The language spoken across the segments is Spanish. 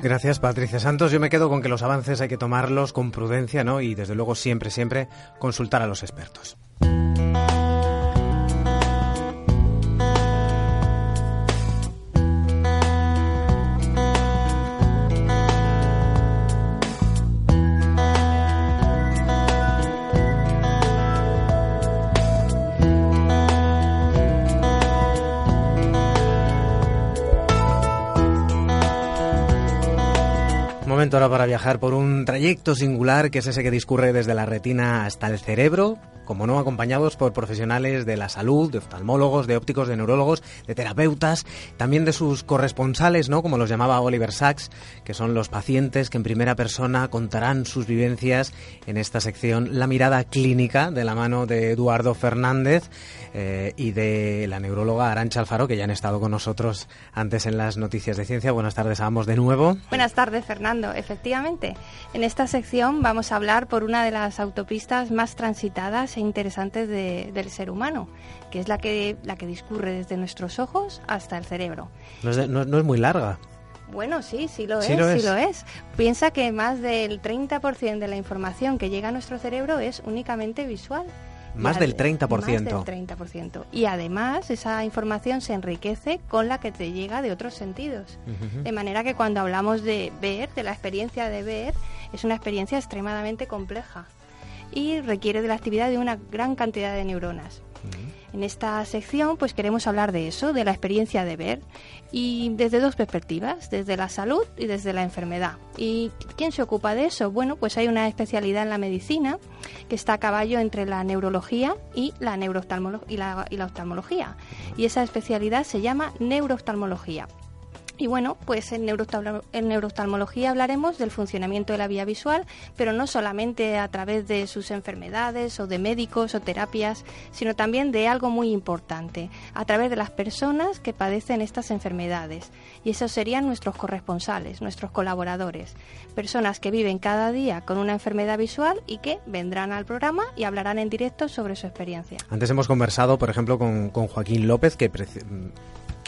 Gracias, Patricia Santos. Yo me quedo con que los avances hay que tomarlos con prudencia, ¿no? Y desde luego siempre, siempre consultar a los expertos. Por un trayecto singular que es ese que discurre desde la retina hasta el cerebro, como no acompañados por profesionales de la salud, de oftalmólogos, de ópticos, de neurólogos, de terapeutas, también de sus corresponsales, ¿no? Como los llamaba Oliver Sacks, que son los pacientes que en primera persona contarán sus vivencias en esta sección La mirada clínica de la mano de Eduardo Fernández eh, y de la neuróloga Arancha Alfaro, que ya han estado con nosotros antes en las noticias de ciencia. Buenas tardes a ambos de nuevo. Buenas tardes, Fernando. Efectivamente, en esta sección vamos a hablar por una de las autopistas más transitadas e interesantes de- del ser humano, que es la que, la que discurre desde nuestros ojos hasta el cerebro. No es, de- no- no es muy larga. Bueno, sí, sí lo Sí es, lo sí es. lo es. Piensa que más del 30% de la información que llega a nuestro cerebro es únicamente visual. Más del 30%. Más del 30%. Y además esa información se enriquece con la que te llega de otros sentidos. De manera que cuando hablamos de ver, de la experiencia de ver, es una experiencia extremadamente compleja y requiere de la actividad de una gran cantidad de neuronas. En esta sección pues queremos hablar de eso, de la experiencia de ver y desde dos perspectivas, desde la salud y desde la enfermedad. ¿Y quién se ocupa de eso? Bueno, pues hay una especialidad en la medicina que está a caballo entre la neurología y la, y la, y la oftalmología. Y esa especialidad se llama neurooftalmología. Y bueno, pues en, neurooftalmo- en neurooftalmología hablaremos del funcionamiento de la vía visual, pero no solamente a través de sus enfermedades o de médicos o terapias, sino también de algo muy importante, a través de las personas que padecen estas enfermedades. Y esos serían nuestros corresponsales, nuestros colaboradores, personas que viven cada día con una enfermedad visual y que vendrán al programa y hablarán en directo sobre su experiencia. Antes hemos conversado, por ejemplo, con, Joaquín López, que,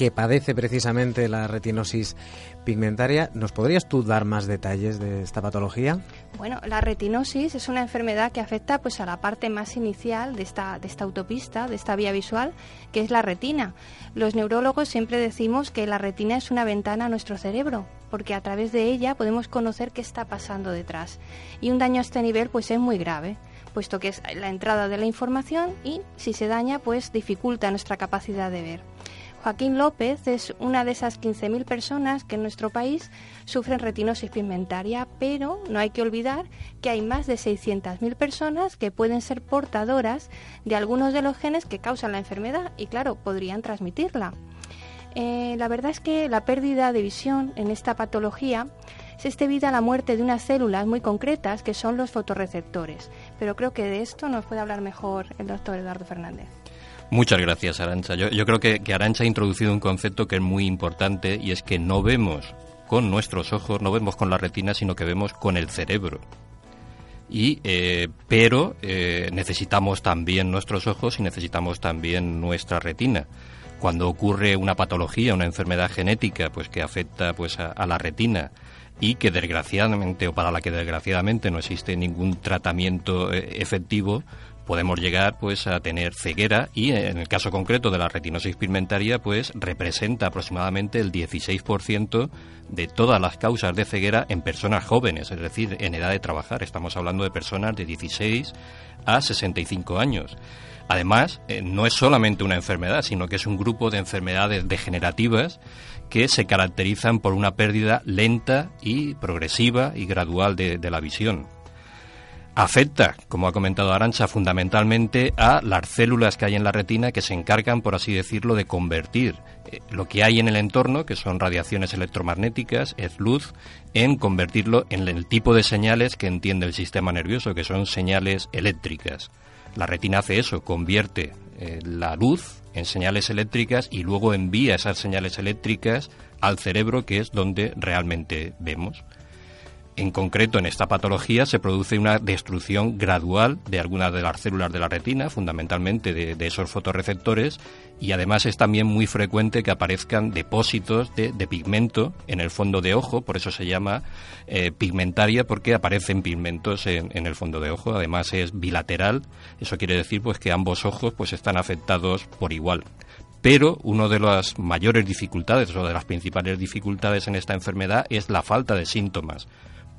que padece precisamente la retinosis pigmentaria. ¿Nos podrías tú dar más detalles de esta patología? Bueno, la retinosis es una enfermedad que afecta pues a la parte más inicial de esta, de esta autopista, de esta vía visual, que es la retina. Los neurólogos siempre decimos que la retina es una ventana a nuestro cerebro, porque a través de ella podemos conocer qué está pasando detrás. Y un daño a este nivel pues es muy grave puesto que es la entrada de la información y si se daña pues dificulta nuestra capacidad de ver. Joaquín López es una de esas 15.000 personas que en nuestro país sufren retinosis pigmentaria, pero no hay que olvidar que hay más de 600.000 personas que pueden ser portadoras de algunos de los genes que causan la enfermedad y claro, podrían transmitirla. Eh, la verdad es que la pérdida de visión en esta patología se es debida a la muerte de unas células muy concretas que son los fotorreceptores. Pero creo que de esto nos puede hablar mejor el doctor Eduardo Fernández. Muchas gracias, Arancha. Yo, yo creo que, Arancha ha introducido un concepto que es muy importante y es que no vemos con nuestros ojos, no vemos con la retina, sino que vemos con el cerebro. Y, eh, pero eh, necesitamos también nuestros ojos y necesitamos también nuestra retina. Cuando ocurre una patología, una enfermedad genética, pues que afecta pues a, a la retina y que desgraciadamente o para la que desgraciadamente no existe ningún tratamiento eh, efectivo, podemos llegar pues a tener ceguera y en el caso concreto de la retinosis pigmentaria pues representa aproximadamente el 16% de todas las causas de ceguera en personas jóvenes, es decir, en edad de trabajar. Estamos hablando de personas de 16 a 65 años. Además, eh, no es solamente una enfermedad, sino que es un grupo de enfermedades degenerativas que se caracterizan por una pérdida lenta y progresiva y gradual de, de la visión. Afecta, como ha comentado Arancha, fundamentalmente a las células que hay en la retina que se encargan, por así decirlo, de convertir eh, lo que hay en el entorno, que son radiaciones electromagnéticas, es luz, en convertirlo en el tipo de señales que entiende el sistema nervioso, que son señales eléctricas. La retina hace eso, convierte eh, la luz en señales eléctricas y luego envía esas señales eléctricas al cerebro, que es donde realmente vemos. En concreto, en esta patología se produce una destrucción gradual de algunas de las células de la retina, fundamentalmente de, esos fotorreceptores, y además es también muy frecuente que aparezcan depósitos de, pigmento en el fondo de ojo, por eso se llama eh, pigmentaria, porque aparecen pigmentos en, el fondo de ojo. Además es bilateral, eso quiere decir pues que ambos ojos pues están afectados por igual. Pero una de las mayores dificultades o de las principales dificultades en esta enfermedad es la falta de síntomas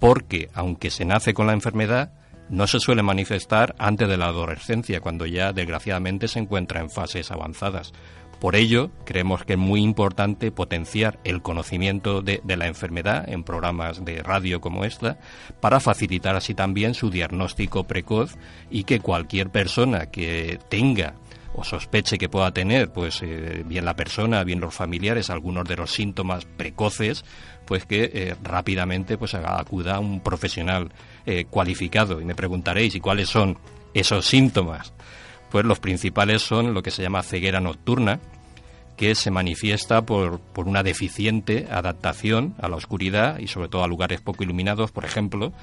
porque aunque se nace con la enfermedad, no se suele manifestar antes de la adolescencia, cuando ya desgraciadamente se encuentra en fases avanzadas. Por ello, creemos que es muy importante potenciar el conocimiento de, la enfermedad en programas de radio como esta, para facilitar así también su diagnóstico precoz y que cualquier persona que tenga o sospeche que pueda tener, pues eh, bien la persona, bien los familiares, algunos de los síntomas precoces, pues que eh, rápidamente pues acuda a un profesional eh, cualificado. Y me preguntaréis, ¿y cuáles son esos síntomas? Pues los principales son lo que se llama ceguera nocturna, que se manifiesta por, por, una deficiente adaptación a la oscuridad y sobre todo a lugares poco iluminados, por ejemplo,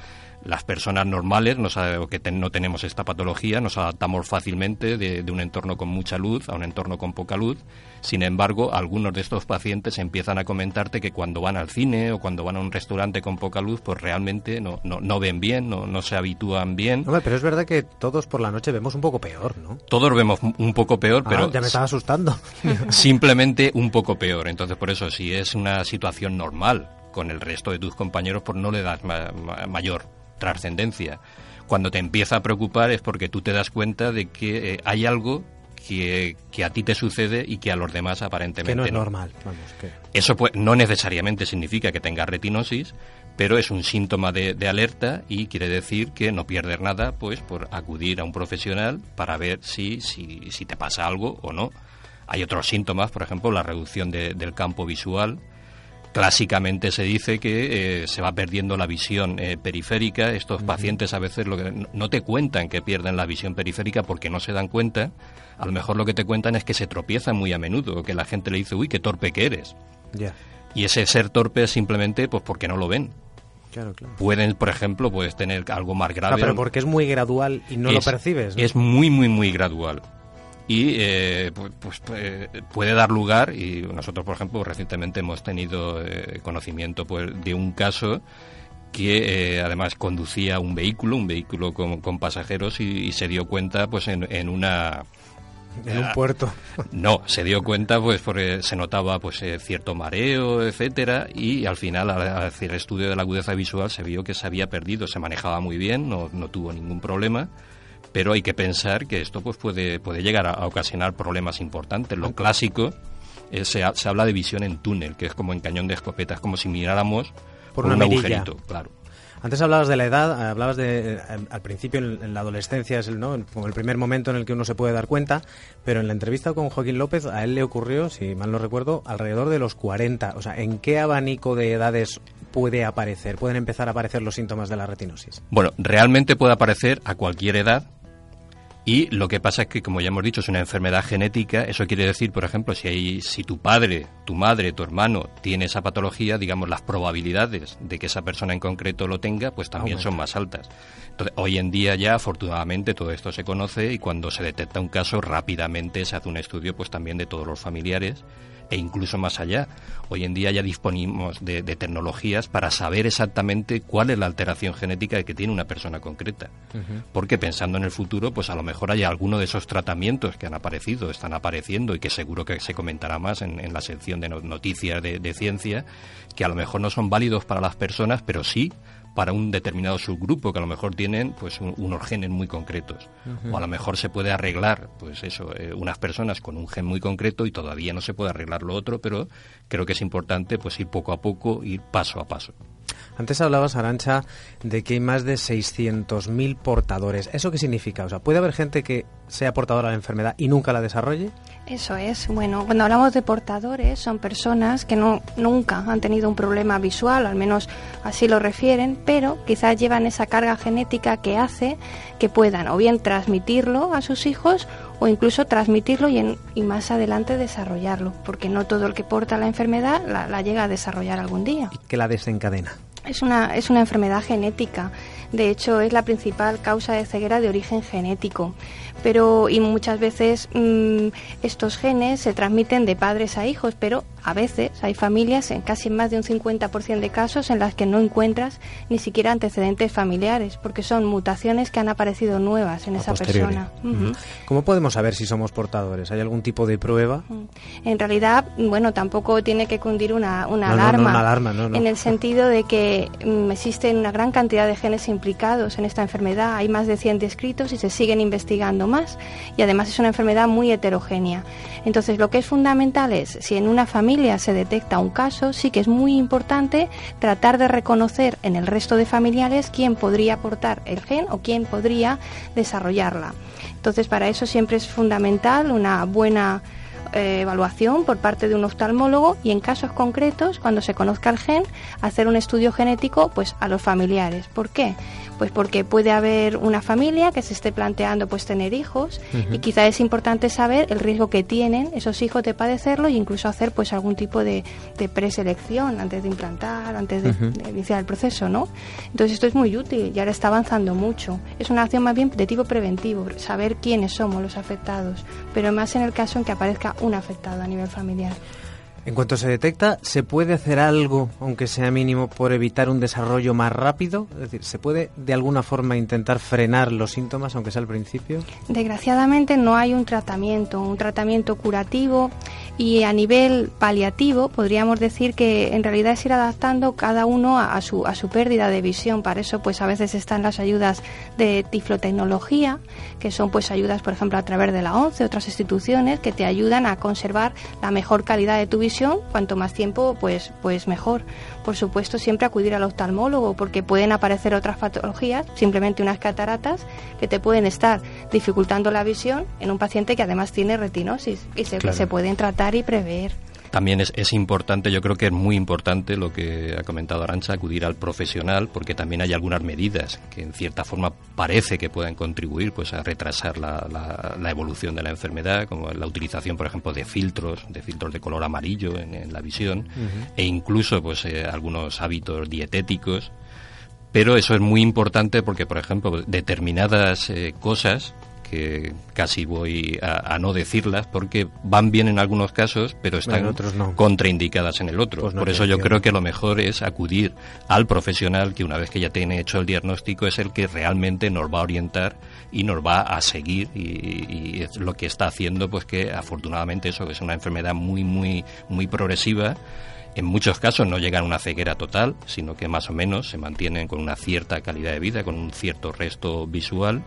las personas normales, no que no tenemos esta patología, nos adaptamos fácilmente de, un entorno con mucha luz a un entorno con poca luz. Sin embargo, algunos de estos pacientes empiezan a comentarte que cuando van al cine o cuando van a un restaurante con poca luz, pues realmente no, no, ven bien, no, no se habitúan bien. pero es verdad que todos por la noche vemos un poco peor, ¿no? Todos vemos un poco peor, ah, pero... Ya me estaba asustando. simplemente un poco peor. Entonces, por eso, si es una situación normal con el resto de tus compañeros, pues no le das mayor trascendencia. Cuando te empieza a preocupar es porque tú te das cuenta de que eh, hay algo que, a ti te sucede y que a los demás aparentemente que no. es no. normal. Eso pues, no necesariamente significa que tengas retinosis, pero es un síntoma de, alerta y quiere decir que no pierdes nada pues por acudir a un profesional para ver si, si, si te pasa algo o no. Hay otros síntomas, por ejemplo, la reducción del campo visual, Clásicamente se dice que eh, se va perdiendo la visión eh, periférica. Estos pacientes a veces lo que, no te cuentan que pierden la visión periférica porque no se dan cuenta. A lo mejor lo que te cuentan es que se tropiezan muy a menudo, que la gente le dice, uy, qué torpe que eres. Y ese ser torpe es simplemente pues porque no lo ven. Pueden, por ejemplo, puedes tener algo más grave. pero porque es muy gradual y no lo percibes. Es muy, muy, muy gradual y eh, pues, pues eh, puede dar lugar y nosotros por ejemplo recientemente hemos tenido eh, conocimiento pues, de un caso que además conducía un vehículo un vehículo con, con pasajeros y, se dio cuenta pues en, en una en un puerto. No, se dio cuenta pues porque se notaba pues cierto mareo, etcétera, y al final al hacer el estudio de la agudeza visual se vio que se había perdido, se manejaba muy bien, no, no tuvo ningún problema, pero hay que pensar que esto pues puede, puede llegar a, ocasionar problemas importantes. Lo clásico se, se, habla de visión en túnel, que es como en cañón de escopeta, es como si miráramos por, un agujerito, claro. Antes hablabas de la edad, hablabas de eh, al principio en, la adolescencia es el, ¿no? el primer momento en el que uno se puede dar cuenta, pero en la entrevista con Joaquín López a él le ocurrió, si mal no recuerdo, alrededor de los 40. O sea, ¿en qué abanico de edades puede aparecer, pueden empezar a aparecer los síntomas de la retinosis? Bueno, realmente puede aparecer a cualquier edad, y lo que pasa es que, como ya hemos dicho, es una enfermedad genética. Eso quiere decir, por ejemplo, si, hay, si tu padre, tu madre, tu hermano tiene esa patología, digamos, las probabilidades de que esa persona en concreto lo tenga, pues también son más altas. Entonces, hoy en día ya, afortunadamente, todo esto se conoce y cuando se detecta un caso, rápidamente se hace un estudio, pues también de todos los familiares e incluso más allá. Hoy en día ya disponemos de, tecnologías para saber exactamente cuál es la alteración genética que tiene una persona concreta. Porque pensando en el futuro, pues a lo mejor hay alguno de esos tratamientos que han aparecido, están apareciendo y que seguro que se comentará más en, la sección de noticias de ciencia, que a lo mejor no son válidos para las personas, pero sí para un determinado subgrupo que a lo mejor tienen pues unos genes muy concretos o a lo mejor se puede arreglar pues eso eh, unas personas con un gen muy concreto y todavía no se puede arreglar lo otro pero creo que es importante pues ir poco a poco ir paso a paso Antes hablabas, Arancha, de que hay más de 600.000 portadores. ¿Eso qué significa? O sea, ¿puede haber gente que sea portadora de la enfermedad y nunca la desarrolle? Eso es. Bueno, cuando hablamos de portadores, son personas que no, nunca han tenido un problema visual, al menos así lo refieren, pero quizás llevan esa carga genética que hace que puedan o bien transmitirlo a sus hijos o incluso transmitirlo y, y más adelante desarrollarlo, porque no todo el que porta la enfermedad la, la llega a desarrollar algún día. ¿Qué la desencadena? Es una, es una enfermedad genética. De hecho, es la principal causa de ceguera de origen genético. Pero y muchas veces mmm, estos genes se transmiten de padres a hijos, pero a veces hay familias, en casi más de un 50% de casos, en las que no encuentras ni siquiera antecedentes familiares, porque son mutaciones que han aparecido nuevas en A esa posteriori. persona. Ujú. ¿Cómo podemos saber si somos portadores? ¿Hay algún tipo de prueba? En realidad, bueno, tampoco tiene que cundir una, una No, no, no, alarma. una alarma, no, no. En el sentido de que mm, existen una gran cantidad de genes implicados en esta enfermedad. Hay más de 100 descritos y se siguen investigando más. Y además es una enfermedad muy heterogénea. Entonces, lo que es fundamental es, si en una familia se detecta un caso, sí que es muy importante tratar de reconocer en el resto de familiares quién podría aportar el gen o quién podría desarrollarla. Entonces, para eso siempre es fundamental una buena eh, evaluación por parte de un oftalmólogo y en casos concretos, cuando se conozca el gen, hacer un estudio genético pues a los familiares. ¿Por qué? Pues porque puede haber una familia que se esté planteando pues tener hijos y quizá es importante saber el riesgo que tienen esos hijos de padecerlo e incluso hacer pues algún tipo de, de preselección antes de implantar, antes de, de iniciar el proceso, ¿no? Entonces esto es muy útil y ahora está avanzando mucho. Es una acción más bien de tipo preventivo, saber quiénes somos los afectados, pero más en el caso en que aparezca un afectado a nivel familiar. En cuanto se detecta, ¿se puede hacer algo, aunque sea mínimo, por evitar un desarrollo más rápido? Es decir, ¿se puede de alguna forma intentar frenar los síntomas, aunque sea al principio? Desgraciadamente no hay un tratamiento, un tratamiento curativo y a nivel paliativo podríamos decir que en realidad es ir adaptando cada uno a, su, a su pérdida de visión. Para eso pues a veces están las ayudas de tiflotecnología, que son pues ayudas por ejemplo a través de la ONCE, otras instituciones que te ayudan a conservar la mejor calidad de tu visión, cuanto más tiempo pues, pues mejor. Por supuesto siempre acudir al oftalmólogo porque pueden aparecer otras patologías, simplemente unas cataratas que te pueden estar dificultando la visión en un paciente que además tiene retinosis y se, Claro. se pueden tratar y prever. También es, es importante, yo creo que es muy importante lo que ha comentado Arancha, acudir al profesional, porque también hay algunas medidas que en cierta forma parece que pueden contribuir pues a retrasar la, la- la evolución de la enfermedad, como la utilización, por ejemplo, de filtros, de filtros de color amarillo en, en la visión, e incluso pues eh, algunos hábitos dietéticos. Pero eso es muy importante porque, por ejemplo, determinadas eh, cosas que casi voy a, a no decirlas porque van bien en algunos casos, pero están En otros no. contraindicadas en el otro. Pues no Por eso yo creo que lo mejor es acudir al profesional que una vez que ya tiene hecho el diagnóstico es el que realmente nos va a orientar y nos va a seguir y, y es lo que está haciendo pues que afortunadamente eso que es una enfermedad muy muy muy progresiva en muchos casos no llegan a una ceguera total, sino que más o menos se mantienen con una cierta calidad de vida, con un cierto resto visual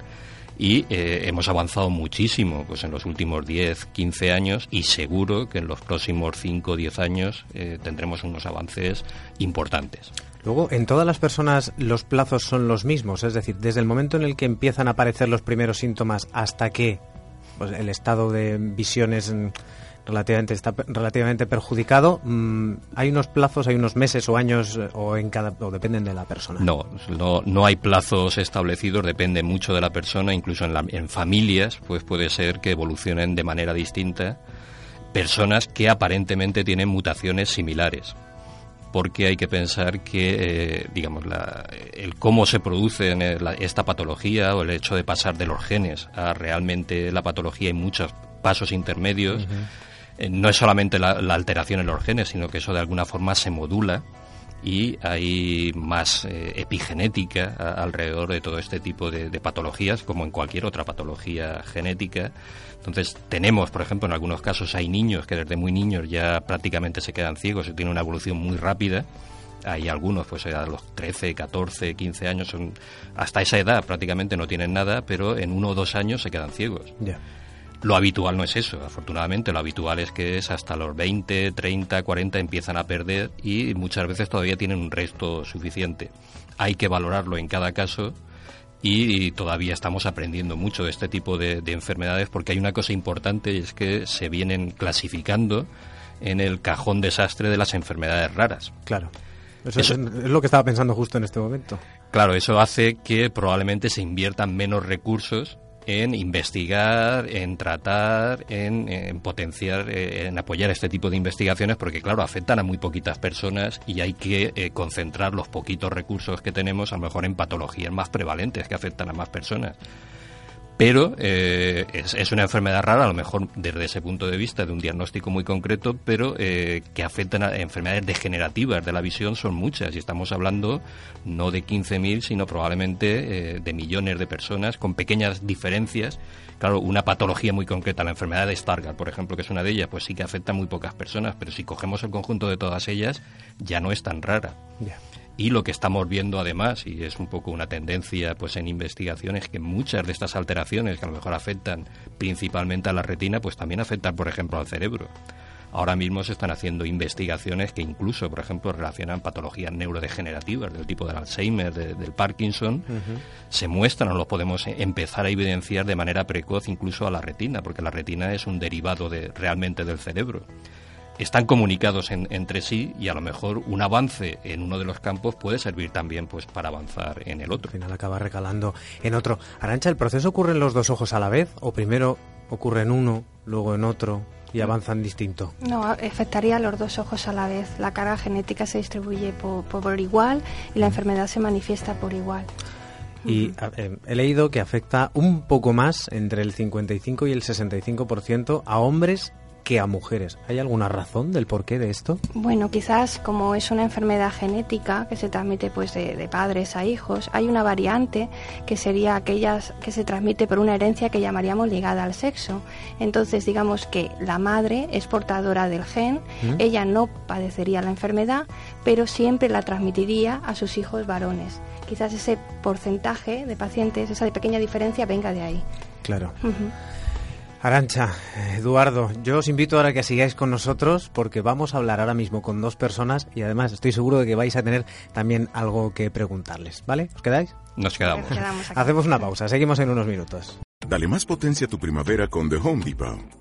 y eh, hemos avanzado muchísimo pues en los últimos 10, 15 años y seguro que en los próximos 5 o 10 años eh, tendremos unos avances importantes. Luego, en todas las personas los plazos son los mismos, es decir, desde el momento en el que empiezan a aparecer los primeros síntomas hasta que pues, el estado de visión es mm, relativamente está relativamente perjudicado, mm, hay unos plazos, hay unos meses o años eh, o en cada o dependen de la persona. No, no, no hay plazos establecidos, depende mucho de la persona, incluso en, la- en familias, pues puede ser que evolucionen de manera distinta personas que aparentemente tienen mutaciones similares. Porque hay que pensar que, eh, digamos, la- el cómo se produce en la- esta patología o el hecho de pasar de los genes a realmente la patología y muchos pasos intermedios, no es solamente la, alteración en los genes, sino que eso de alguna forma se modula y hay más eh, epigenética alrededor de todo este tipo de, patologías, como en cualquier otra patología genética. Entonces, tenemos, por ejemplo, en algunos casos hay niños que desde muy niños ya prácticamente se quedan ciegos y tienen una evolución muy rápida. Hay algunos, pues a los 13, 14, 15 años, son, hasta esa edad prácticamente no tienen nada, pero en uno o dos años se quedan ciegos. Ya. Lo habitual no es eso, afortunadamente. Lo habitual es que es hasta los 20, 30, 40 empiezan a perder y muchas veces todavía tienen un resto suficiente. Hay que valorarlo en cada caso y todavía estamos aprendiendo mucho de este tipo de, de enfermedades porque hay una cosa importante y es que se vienen clasificando en el cajón desastre de las enfermedades raras. Claro. Eso, es lo que estaba pensando justo en este momento. Claro, eso hace que probablemente se inviertan menos recursos en investigar, en tratar, en, potenciar, eh, en apoyar este tipo de investigaciones, porque claro, afectan a muy poquitas personas y hay que eh, concentrar los poquitos recursos que tenemos a lo mejor en patologías más prevalentes que afectan a más personas pero eh, es, una enfermedad rara, a lo mejor desde ese punto de vista, de un diagnóstico muy concreto, pero eh, que afectan a enfermedades degenerativas de la visión son muchas, y estamos hablando no de 15.000, sino probablemente eh, de millones de personas con pequeñas diferencias. Claro, una patología muy concreta, la enfermedad de Stargardt, por ejemplo, que es una de ellas, pues sí que afecta a muy pocas personas, pero si cogemos el conjunto de todas ellas, ya no es tan rara. Y lo que estamos viendo además, y es un poco una tendencia pues en investigaciones, que muchas de estas alteraciones que a lo mejor afectan principalmente a la retina, pues también afectan, por ejemplo, al cerebro. Ahora mismo se están haciendo investigaciones que incluso, por ejemplo, relacionan patologías neurodegenerativas del tipo del Alzheimer, del Parkinson, se muestran o lo podemos empezar a evidenciar de manera precoz incluso a la retina, porque la retina es un derivado de, realmente del cerebro están comunicados entre sí y a lo mejor un avance en uno de los campos puede servir también pues para avanzar en el otro. Al final acaba recalando en otro. Arancha, ¿el proceso ocurre en los dos ojos a la vez o primero ocurre en uno, luego en otro y avanzan distinto? No, afectaría a los dos ojos a la vez. La carga genética se distribuye por, igual y la enfermedad se manifiesta por igual. Y eh, he leído que afecta un poco más, entre el 55 y el 65%, a hombres que a mujeres. ¿Hay alguna razón del porqué de esto? Bueno, quizás como es una enfermedad genética que se transmite pues de, padres a hijos, hay una variante que sería aquellas que se transmite por una herencia que llamaríamos ligada al sexo. Entonces, digamos que la madre es portadora del gen, ¿Mm? ella no padecería la enfermedad, pero siempre la transmitiría a sus hijos varones. Quizás ese porcentaje de pacientes, esa pequeña diferencia venga de ahí. Claro. Arancha, Eduardo, yo os invito ahora a que sigáis con nosotros porque vamos a hablar ahora mismo con dos personas y además estoy seguro de que vais a tener también algo que preguntarles, ¿vale? ¿Os quedáis? Nos quedamos. Hacemos una pausa, seguimos en unos minutos. Dale más potencia a tu primavera con The Home Depot.